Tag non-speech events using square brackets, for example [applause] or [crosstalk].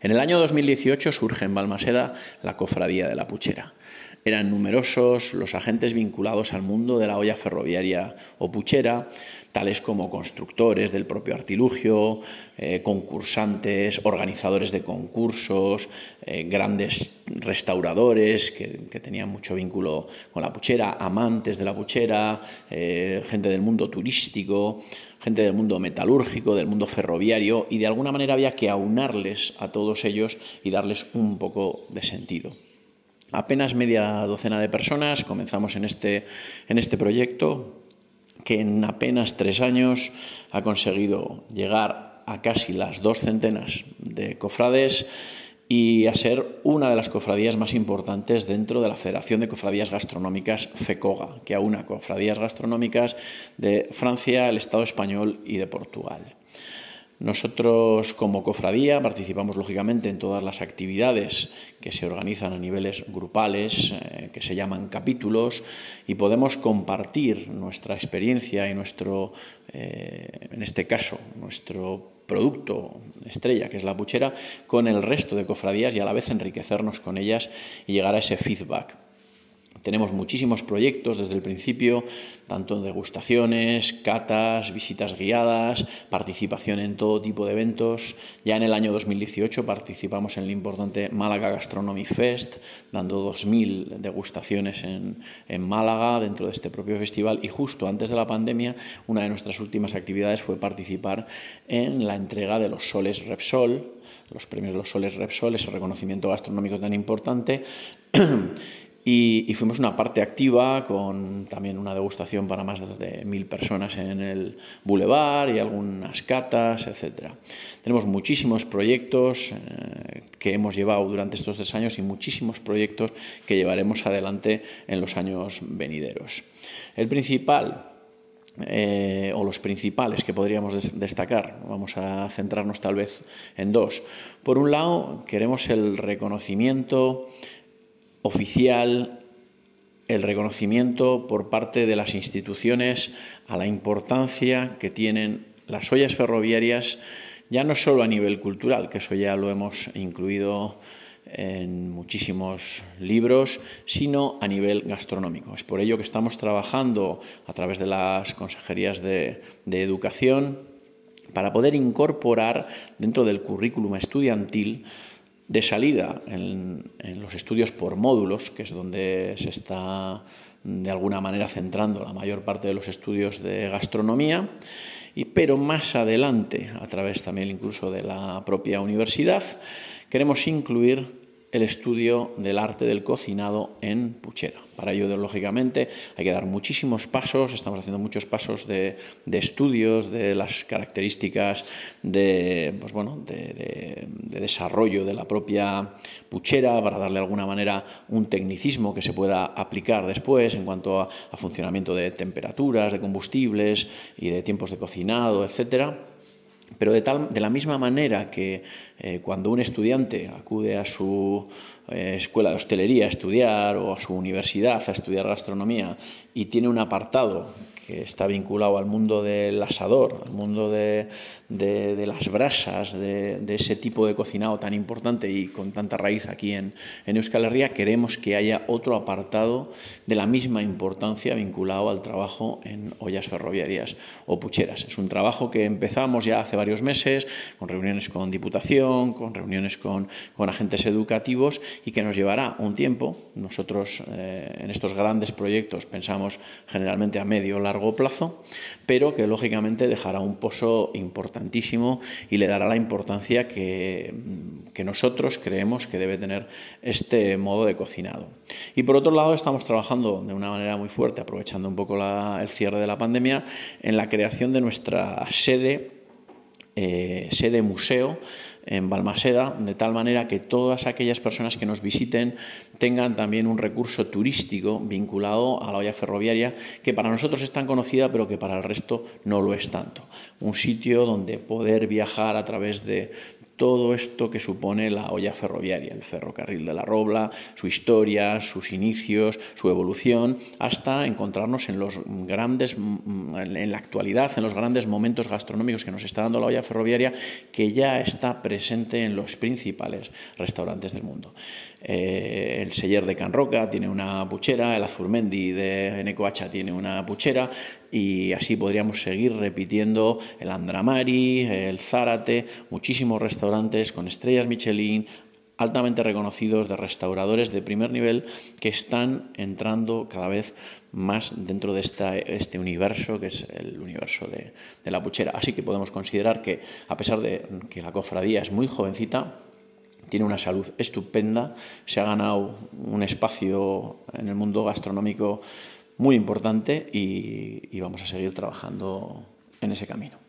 En el año 2018 surge en Balmaseda la Cofradía de la Puchera. Eran numerosos los agentes vinculados al mundo de la olla ferroviaria o puchera, tales como constructores del propio artilugio, eh, concursantes, organizadores de concursos, eh, grandes restauradores que, tenían mucho vínculo con la puchera, amantes de la puchera, eh, gente del mundo turístico, gente del mundo metalúrgico, del mundo ferroviario, y de alguna manera había que aunarles a todos ellos y darles un poco de sentido. Apenas media docena de personas comenzamos en este, en este proyecto que en apenas tres años ha conseguido llegar a casi las dos centenas de cofrades y a ser una de las cofradías más importantes dentro de la Federación de Cofradías Gastronómicas FECOGA, que aúna cofradías gastronómicas de Francia, el Estado español y de Portugal. Nosotros como cofradía participamos lógicamente en todas las actividades que se organizan a niveles grupales, eh, que se llaman capítulos, y podemos compartir nuestra experiencia y nuestro, eh, en este caso, nuestro producto estrella, que es la puchera, con el resto de cofradías y a la vez enriquecernos con ellas y llegar a ese feedback. Tenemos muchísimos proyectos desde el principio, tanto degustaciones, catas, visitas guiadas, participación en todo tipo de eventos. Ya en el año 2018 participamos en el importante Málaga Gastronomy Fest, dando 2.000 degustaciones en, en Málaga dentro de este propio festival. Y justo antes de la pandemia, una de nuestras últimas actividades fue participar en la entrega de los soles Repsol, los premios de los soles Repsol, ese reconocimiento gastronómico tan importante. [clears throat] Y, fuimos una parte activa con también una degustación para más de mil personas en el Boulevard y algunas catas, etc. Tenemos muchísimos proyectos eh, que hemos llevado durante estos tres años y muchísimos proyectos que llevaremos adelante en los años venideros. El principal eh, o los principales que podríamos destacar. Vamos a centrarnos tal vez en dos. Por un lado, queremos el reconocimiento oficial el reconocimiento por parte de las instituciones a la importancia que tienen las ollas ferroviarias, ya no solo a nivel cultural, que eso ya lo hemos incluido en muchísimos libros, sino a nivel gastronómico. Es por ello que estamos trabajando a través de las consejerías de, de educación para poder incorporar dentro del currículum estudiantil de salida en, los estudios por módulos, que es donde se está de alguna manera centrando la mayor parte de los estudios de gastronomía, y, pero más adelante, a través también incluso de la propia universidad, queremos incluir el estudio del arte del cocinado en puchera. Para ello, lógicamente, hay que dar muchísimos pasos, estamos haciendo muchos pasos de, estudios de las características de, pues bueno, de, desarrollo de la propia puchera para darle de alguna manera un tecnicismo que se pueda aplicar después en cuanto a, a funcionamiento de temperaturas, de combustibles y de tiempos de cocinado, etcétera. Pero de, tal, de la misma manera que eh, cuando un estudiante acude a su eh, escuela de hostelería a estudiar o a su universidad a estudiar gastronomía y tiene un apartado que está vinculado al mundo del asador, al mundo de, las brasas, de, ese tipo de cocinado tan importante y con tanta raíz aquí en, en Euskal Herria, queremos que haya otro apartado de la misma importancia vinculado al trabajo en ollas ferroviarias o pucheras. Es un trabajo que empezamos ya hace varios meses, con reuniones con Diputación, con reuniones con, agentes educativos y que nos llevará un tiempo. Nosotros eh, en estos grandes proyectos pensamos generalmente a medio largo plazo, pero que lógicamente dejará un pozo importantísimo y le dará la importancia que, que nosotros creemos que debe tener este modo de cocinado. Y por otro lado, estamos trabajando de una manera muy fuerte, aprovechando un poco el cierre de la pandemia, en la creación de nuestra sede, eh, sede museo en Balmaseda, de tal manera que todas aquellas personas que nos visiten tengan también un recurso turístico vinculado a la olla ferroviaria, que para nosotros es tan conocida, pero que para el resto no lo es tanto. Un sitio donde poder viajar a través de todo esto que supone la olla ferroviaria, el ferrocarril de la Robla, su historia, sus inicios, su evolución, hasta encontrarnos en los grandes, en la actualidad, en los grandes momentos gastronómicos que nos está dando la olla ferroviaria, que ya está presente en los principales restaurantes del mundo. Eh, el Seller de Can Roca tiene una puchera, el Azurmendi de Necoacha tiene una puchera y así podríamos seguir repitiendo el Andramari, el Zárate, muchísimos restaurantes con estrellas Michelin, altamente reconocidos de restauradores de primer nivel que están entrando cada vez más dentro de este universo que es el universo de, la puchera. Así que podemos considerar que a pesar de que la cofradía es muy jovencita, tiene una salud estupenda, se ha ganado un espacio en el mundo gastronómico muy importante y, vamos a seguir trabajando en ese camino.